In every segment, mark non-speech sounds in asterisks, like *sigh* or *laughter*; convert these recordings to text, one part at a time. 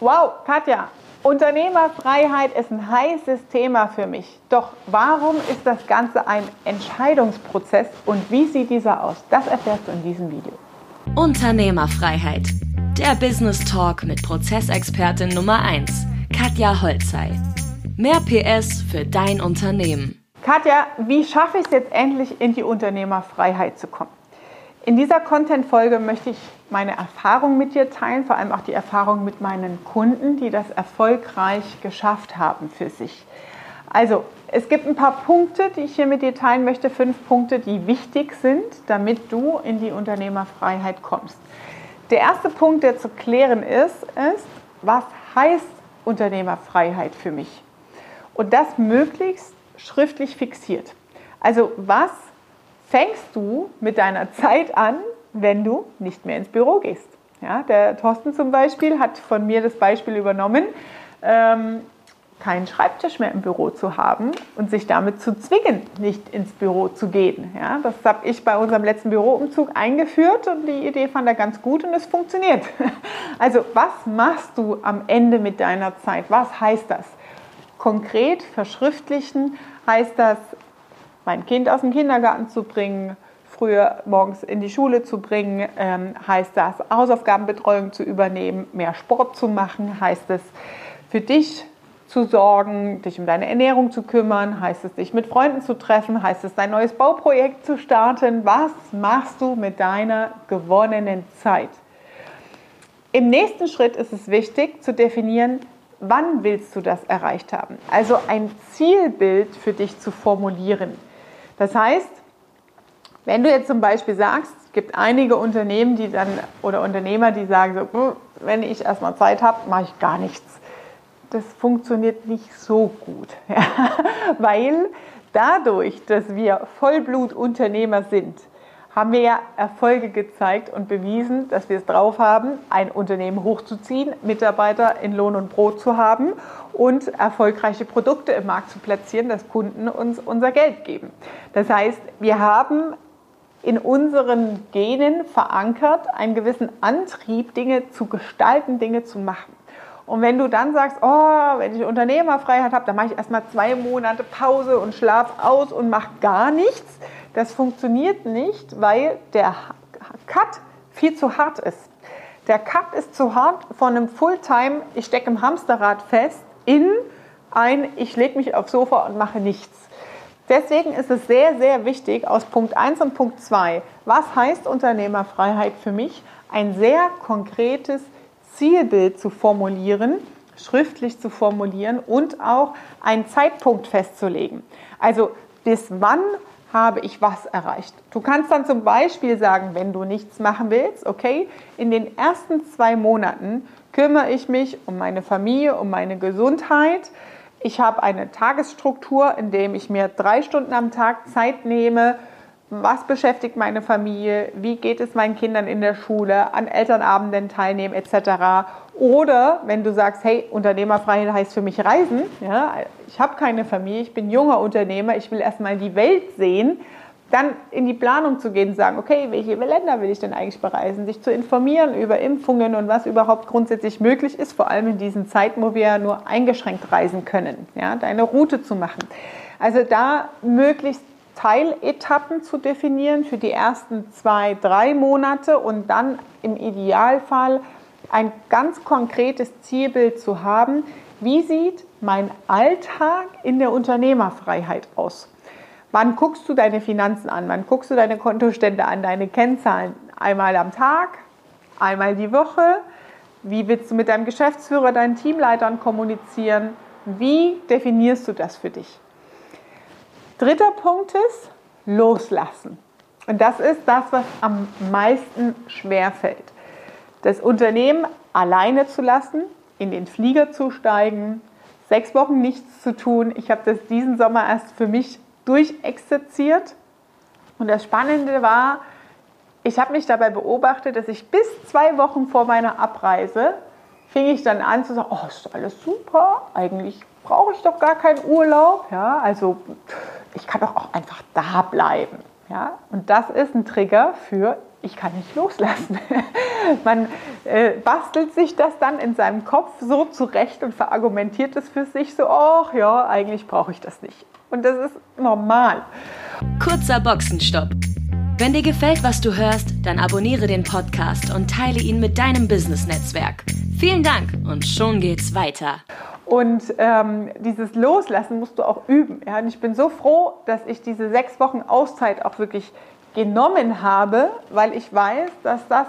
Wow, Katja, Unternehmerfreiheit ist ein heißes Thema für mich. Doch warum ist das Ganze ein Entscheidungsprozess und wie sieht dieser aus? Das erfährst du in diesem Video. Unternehmerfreiheit. Der Business Talk mit Prozessexpertin Nummer 1, Katja Holzei. Mehr PS für dein Unternehmen. Katja, wie schaffe ich es jetzt endlich in die Unternehmerfreiheit zu kommen? In dieser Content-Folge möchte ich meine Erfahrung mit dir teilen, vor allem auch die Erfahrung mit meinen Kunden, die das erfolgreich geschafft haben für sich. Also, es gibt ein paar Punkte, die ich hier mit dir teilen möchte, fünf Punkte, die wichtig sind, damit du in die Unternehmerfreiheit kommst. Der erste Punkt, der zu klären ist, ist, was heißt Unternehmerfreiheit für mich? Und das möglichst schriftlich fixiert. Also, was fängst du mit deiner Zeit an, wenn du nicht mehr ins Büro gehst. Ja, der Thorsten zum Beispiel hat von mir das Beispiel übernommen, ähm, keinen Schreibtisch mehr im Büro zu haben und sich damit zu zwingen, nicht ins Büro zu gehen. Ja, das habe ich bei unserem letzten Büroumzug eingeführt und die Idee fand er ganz gut und es funktioniert. *laughs* Also was machst du am Ende mit deiner Zeit? Was heißt das? Konkret verschriftlichen heißt das mein Kind aus dem Kindergarten zu bringen, früher morgens in die Schule zu bringen, ähm, heißt das Hausaufgabenbetreuung zu übernehmen, mehr Sport zu machen, heißt es für dich zu sorgen, dich um deine Ernährung zu kümmern, heißt es dich mit Freunden zu treffen, heißt es dein neues Bauprojekt zu starten. Was machst du mit deiner gewonnenen Zeit? Im nächsten Schritt ist es wichtig zu definieren, wann willst du das erreicht haben? Also ein Zielbild für dich zu formulieren. Das heißt, wenn du jetzt zum Beispiel sagst, es gibt einige Unternehmen, die dann oder Unternehmer, die sagen so, hm, wenn ich erstmal Zeit habe, mache ich gar nichts. Das funktioniert nicht so gut, *laughs* ja? weil dadurch, dass wir Vollblutunternehmer sind, haben wir ja Erfolge gezeigt und bewiesen, dass wir es drauf haben, ein Unternehmen hochzuziehen, Mitarbeiter in Lohn und Brot zu haben und erfolgreiche Produkte im Markt zu platzieren, dass Kunden uns unser Geld geben. Das heißt, wir haben in unseren Genen verankert einen gewissen Antrieb, Dinge zu gestalten, Dinge zu machen. Und wenn du dann sagst, oh, wenn ich Unternehmerfreiheit habe, dann mache ich erstmal zwei Monate Pause und schlaf aus und mache gar nichts, das funktioniert nicht, weil der Cut viel zu hart ist. Der Cut ist zu hart von einem Fulltime, ich stecke im Hamsterrad fest, in ein, ich lege mich aufs Sofa und mache nichts. Deswegen ist es sehr, sehr wichtig aus Punkt 1 und Punkt 2, was heißt Unternehmerfreiheit für mich, ein sehr konkretes Zielbild zu formulieren, schriftlich zu formulieren und auch einen Zeitpunkt festzulegen. Also bis wann habe ich was erreicht. Du kannst dann zum Beispiel sagen, wenn du nichts machen willst, okay, in den ersten zwei Monaten kümmere ich mich um meine Familie, um meine Gesundheit. Ich habe eine Tagesstruktur, in der ich mir drei Stunden am Tag Zeit nehme. Was beschäftigt meine Familie? Wie geht es meinen Kindern in der Schule? An Elternabenden teilnehmen etc. Oder wenn du sagst, hey, Unternehmerfreiheit heißt für mich Reisen, ja, ich habe keine Familie, ich bin junger Unternehmer, ich will erstmal die Welt sehen, dann in die Planung zu gehen und sagen, okay, welche Länder will ich denn eigentlich bereisen, sich zu informieren über Impfungen und was überhaupt grundsätzlich möglich ist, vor allem in diesen Zeiten, wo wir nur eingeschränkt reisen können, ja, deine Route zu machen. Also da möglichst Teiletappen zu definieren für die ersten zwei, drei Monate und dann im Idealfall ein ganz konkretes Zielbild zu haben, wie sieht mein Alltag in der Unternehmerfreiheit aus? Wann guckst du deine Finanzen an? Wann guckst du deine Kontostände an, deine Kennzahlen? Einmal am Tag, einmal die Woche? Wie willst du mit deinem Geschäftsführer, deinen Teamleitern kommunizieren? Wie definierst du das für dich? Dritter Punkt ist loslassen. Und das ist das, was am meisten schwerfällt das Unternehmen alleine zu lassen, in den Flieger zu steigen, sechs Wochen nichts zu tun. Ich habe das diesen Sommer erst für mich durchexerziert. Und das Spannende war, ich habe mich dabei beobachtet, dass ich bis zwei Wochen vor meiner Abreise fing ich dann an zu sagen, oh, ist alles super, eigentlich brauche ich doch gar keinen Urlaub. Ja, also ich kann doch auch einfach da bleiben. Ja, und das ist ein Trigger für ich kann nicht loslassen. *laughs* Man äh, bastelt sich das dann in seinem Kopf so zurecht und verargumentiert es für sich so, ach ja, eigentlich brauche ich das nicht. Und das ist normal. Kurzer Boxenstopp. Wenn dir gefällt, was du hörst, dann abonniere den Podcast und teile ihn mit deinem Business-Netzwerk. Vielen Dank und schon geht's weiter. Und ähm, dieses Loslassen musst du auch üben. Ja? Und ich bin so froh, dass ich diese sechs Wochen Auszeit auch wirklich genommen habe, weil ich weiß, dass das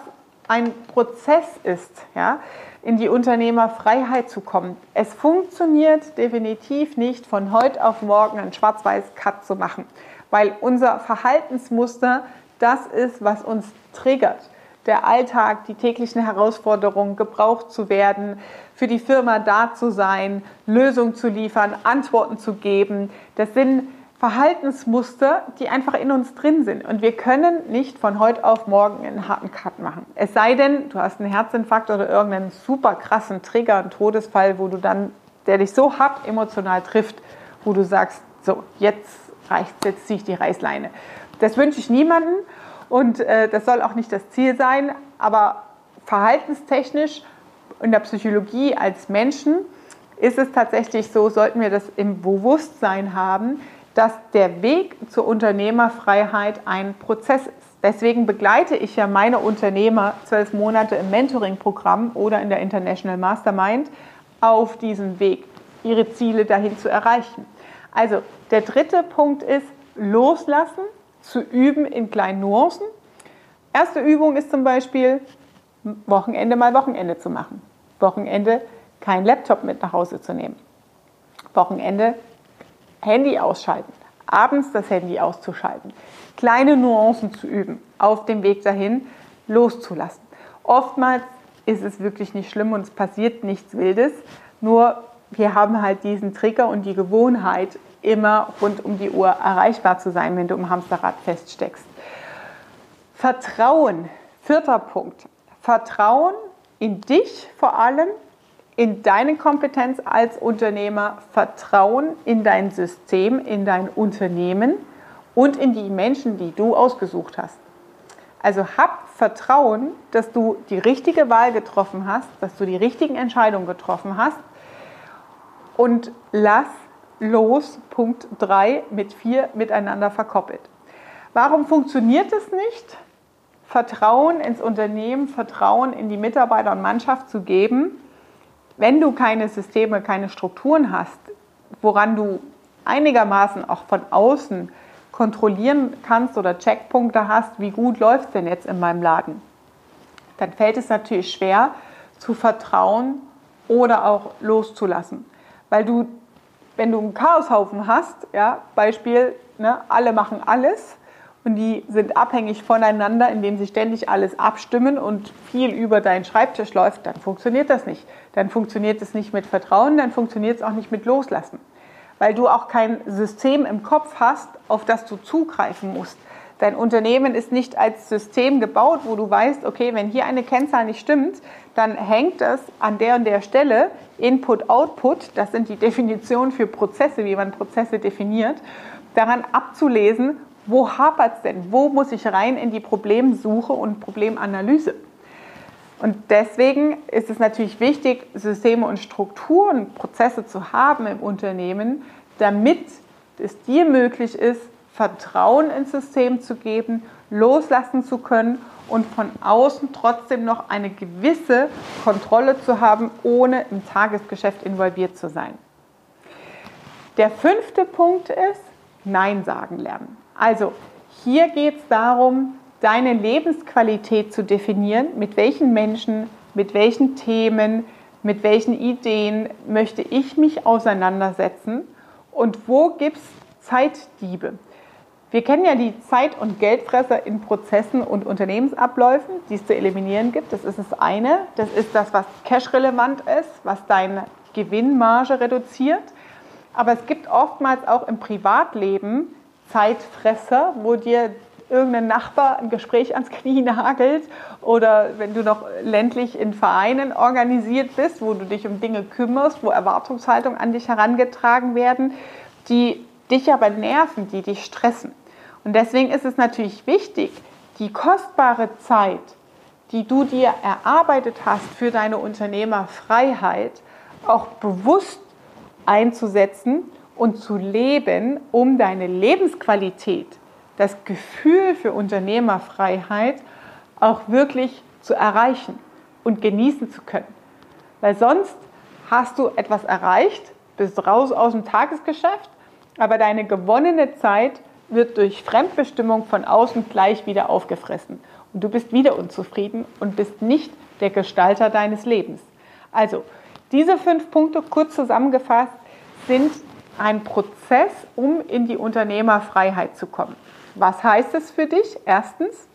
ein Prozess ist, ja, in die Unternehmerfreiheit zu kommen. Es funktioniert definitiv nicht von heute auf morgen einen Schwarz-Weiß-Cut zu machen, weil unser Verhaltensmuster das ist, was uns triggert. Der Alltag, die täglichen Herausforderungen, gebraucht zu werden, für die Firma da zu sein, Lösungen zu liefern, Antworten zu geben. Das sind Verhaltensmuster, die einfach in uns drin sind. Und wir können nicht von heute auf morgen einen harten Cut machen. Es sei denn, du hast einen Herzinfarkt oder irgendeinen super krassen Trigger, einen Todesfall, wo du dann, der dich so hart emotional trifft, wo du sagst, so, jetzt reicht jetzt ziehe ich die Reißleine. Das wünsche ich niemandem und äh, das soll auch nicht das Ziel sein, aber verhaltenstechnisch in der Psychologie als Menschen ist es tatsächlich so, sollten wir das im Bewusstsein haben, dass der Weg zur Unternehmerfreiheit ein Prozess ist. Deswegen begleite ich ja meine Unternehmer zwölf Monate im Mentoring-Programm oder in der International Mastermind auf diesem Weg, ihre Ziele dahin zu erreichen. Also der dritte Punkt ist, loslassen, zu üben in kleinen Nuancen. Erste Übung ist zum Beispiel, Wochenende mal Wochenende zu machen. Wochenende kein Laptop mit nach Hause zu nehmen. Wochenende Handy ausschalten, abends das Handy auszuschalten, kleine Nuancen zu üben, auf dem Weg dahin loszulassen. Oftmals ist es wirklich nicht schlimm und es passiert nichts Wildes, nur wir haben halt diesen Trigger und die Gewohnheit, immer rund um die Uhr erreichbar zu sein, wenn du im Hamsterrad feststeckst. Vertrauen, vierter Punkt. Vertrauen in dich vor allem, in deine Kompetenz als Unternehmer, Vertrauen in dein System, in dein Unternehmen und in die Menschen, die du ausgesucht hast. Also hab Vertrauen, dass du die richtige Wahl getroffen hast, dass du die richtigen Entscheidungen getroffen hast und lass los, Punkt 3 mit 4 miteinander verkoppelt. Warum funktioniert es nicht? Vertrauen ins Unternehmen, Vertrauen in die Mitarbeiter und Mannschaft zu geben, wenn du keine Systeme, keine Strukturen hast, woran du einigermaßen auch von außen kontrollieren kannst oder Checkpunkte hast, wie gut läuft es denn jetzt in meinem Laden, dann fällt es natürlich schwer zu vertrauen oder auch loszulassen. Weil du, wenn du einen Chaoshaufen hast, ja, Beispiel, ne, alle machen alles, und die sind abhängig voneinander, indem sie ständig alles abstimmen und viel über deinen Schreibtisch läuft, dann funktioniert das nicht. Dann funktioniert es nicht mit Vertrauen, dann funktioniert es auch nicht mit Loslassen. Weil du auch kein System im Kopf hast, auf das du zugreifen musst. Dein Unternehmen ist nicht als System gebaut, wo du weißt, okay, wenn hier eine Kennzahl nicht stimmt, dann hängt das an der und der Stelle, Input, Output, das sind die Definitionen für Prozesse, wie man Prozesse definiert, daran abzulesen, wo hapert es denn? Wo muss ich rein in die Problemsuche und Problemanalyse? Und deswegen ist es natürlich wichtig, Systeme und Strukturen, Prozesse zu haben im Unternehmen, damit es dir möglich ist, Vertrauen ins System zu geben, loslassen zu können und von außen trotzdem noch eine gewisse Kontrolle zu haben, ohne im Tagesgeschäft involviert zu sein. Der fünfte Punkt ist, Nein sagen lernen. Also hier geht es darum, deine Lebensqualität zu definieren, mit welchen Menschen, mit welchen Themen, mit welchen Ideen möchte ich mich auseinandersetzen und wo gibt es Zeitdiebe. Wir kennen ja die Zeit- und Geldfresser in Prozessen und Unternehmensabläufen, die es zu eliminieren gibt. Das ist das eine. Das ist das, was cash-relevant ist, was deine Gewinnmarge reduziert. Aber es gibt oftmals auch im Privatleben Zeitfresser, wo dir irgendein Nachbar ein Gespräch ans Knie nagelt oder wenn du noch ländlich in Vereinen organisiert bist, wo du dich um Dinge kümmerst, wo Erwartungshaltungen an dich herangetragen werden, die dich aber nerven, die dich stressen. Und deswegen ist es natürlich wichtig, die kostbare Zeit, die du dir erarbeitet hast für deine Unternehmerfreiheit, auch bewusst einzusetzen und zu leben, um deine Lebensqualität, das Gefühl für Unternehmerfreiheit auch wirklich zu erreichen und genießen zu können. Weil sonst hast du etwas erreicht, bist raus aus dem Tagesgeschäft, aber deine gewonnene Zeit wird durch Fremdbestimmung von außen gleich wieder aufgefressen. Und du bist wieder unzufrieden und bist nicht der Gestalter deines Lebens. Also, diese fünf Punkte, kurz zusammengefasst, sind ein Prozess, um in die Unternehmerfreiheit zu kommen. Was heißt es für dich? Erstens,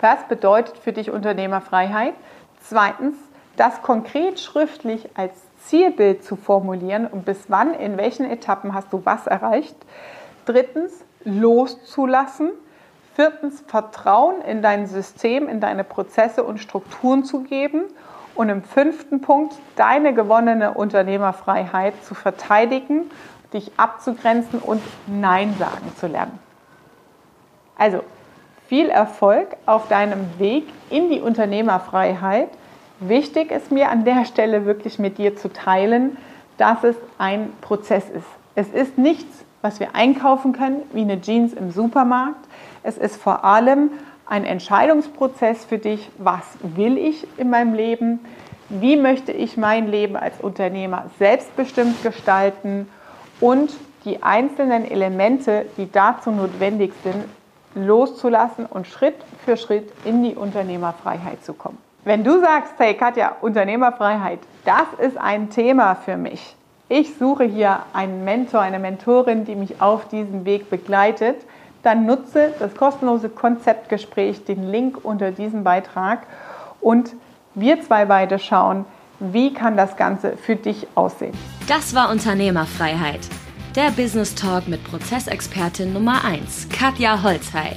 was bedeutet für dich Unternehmerfreiheit? Zweitens, das konkret schriftlich als Zielbild zu formulieren und bis wann, in welchen Etappen hast du was erreicht. Drittens, loszulassen. Viertens, Vertrauen in dein System, in deine Prozesse und Strukturen zu geben. Und im fünften Punkt, deine gewonnene Unternehmerfreiheit zu verteidigen, dich abzugrenzen und Nein sagen zu lernen. Also, viel Erfolg auf deinem Weg in die Unternehmerfreiheit. Wichtig ist mir an der Stelle wirklich mit dir zu teilen, dass es ein Prozess ist. Es ist nichts, was wir einkaufen können, wie eine Jeans im Supermarkt. Es ist vor allem ein Entscheidungsprozess für dich, was will ich in meinem Leben, wie möchte ich mein Leben als Unternehmer selbstbestimmt gestalten und die einzelnen Elemente, die dazu notwendig sind, loszulassen und Schritt für Schritt in die Unternehmerfreiheit zu kommen. Wenn du sagst, hey Katja, Unternehmerfreiheit, das ist ein Thema für mich. Ich suche hier einen Mentor, eine Mentorin, die mich auf diesem Weg begleitet, dann nutze das kostenlose Konzeptgespräch, den Link unter diesem Beitrag und wir zwei beide schauen, wie kann das Ganze für dich aussehen. Das war Unternehmerfreiheit, der Business Talk mit Prozessexpertin Nummer 1, Katja Holzhey.